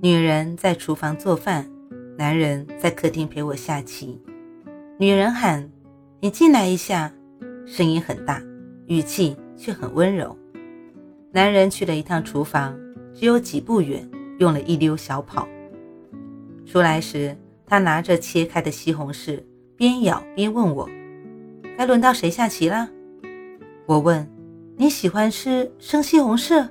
女人在厨房做饭，男人在客厅陪我下棋。女人喊：“你进来一下。”声音很大，语气却很温柔。男人去了一趟厨房，只有几步远，用了一溜小跑。出来时，他拿着切开的西红柿，边咬边问我：“该轮到谁下棋了？”我问：“你喜欢吃生西红柿？”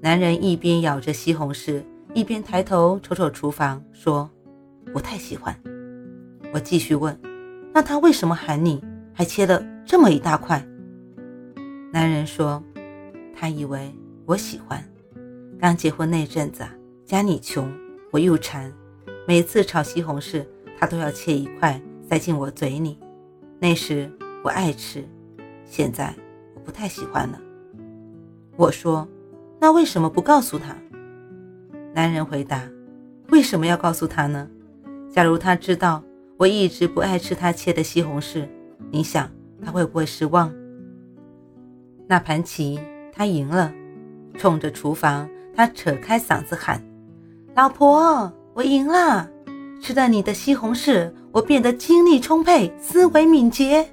男人一边咬着西红柿，一边抬头瞅瞅厨房，说：“不太喜欢。”我继续问：“那他为什么喊你，还切了这么一大块？”男人说：“他以为我喜欢。刚结婚那阵子，家里穷，我又馋，每次炒西红柿，他都要切一块塞进我嘴里。那时我爱吃，现在我不太喜欢了。”我说。那为什么不告诉他？男人回答：“为什么要告诉他呢？假如他知道我一直不爱吃他切的西红柿，你想他会不会失望？”那盘棋他赢了，冲着厨房，他扯开嗓子喊：“老婆，我赢了！吃了你的西红柿，我变得精力充沛，思维敏捷。”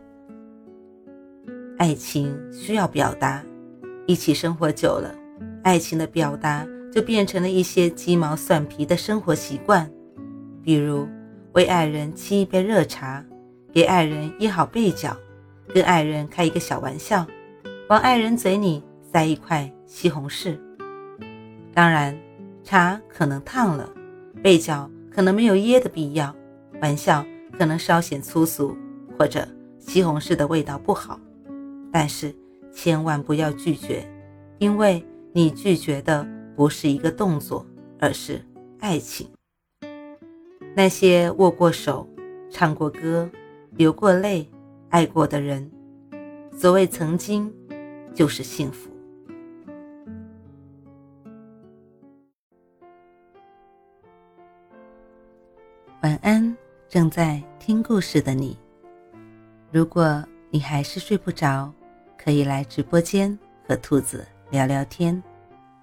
爱情需要表达，一起生活久了。爱情的表达就变成了一些鸡毛蒜皮的生活习惯，比如为爱人沏一杯热茶，给爱人掖好被角，跟爱人开一个小玩笑，往爱人嘴里塞一块西红柿。当然，茶可能烫了，被角可能没有掖的必要，玩笑可能稍显粗俗，或者西红柿的味道不好，但是千万不要拒绝，因为。你拒绝的不是一个动作，而是爱情。那些握过手、唱过歌、流过泪、爱过的人，所谓曾经，就是幸福。晚安，正在听故事的你。如果你还是睡不着，可以来直播间和兔子。聊聊天，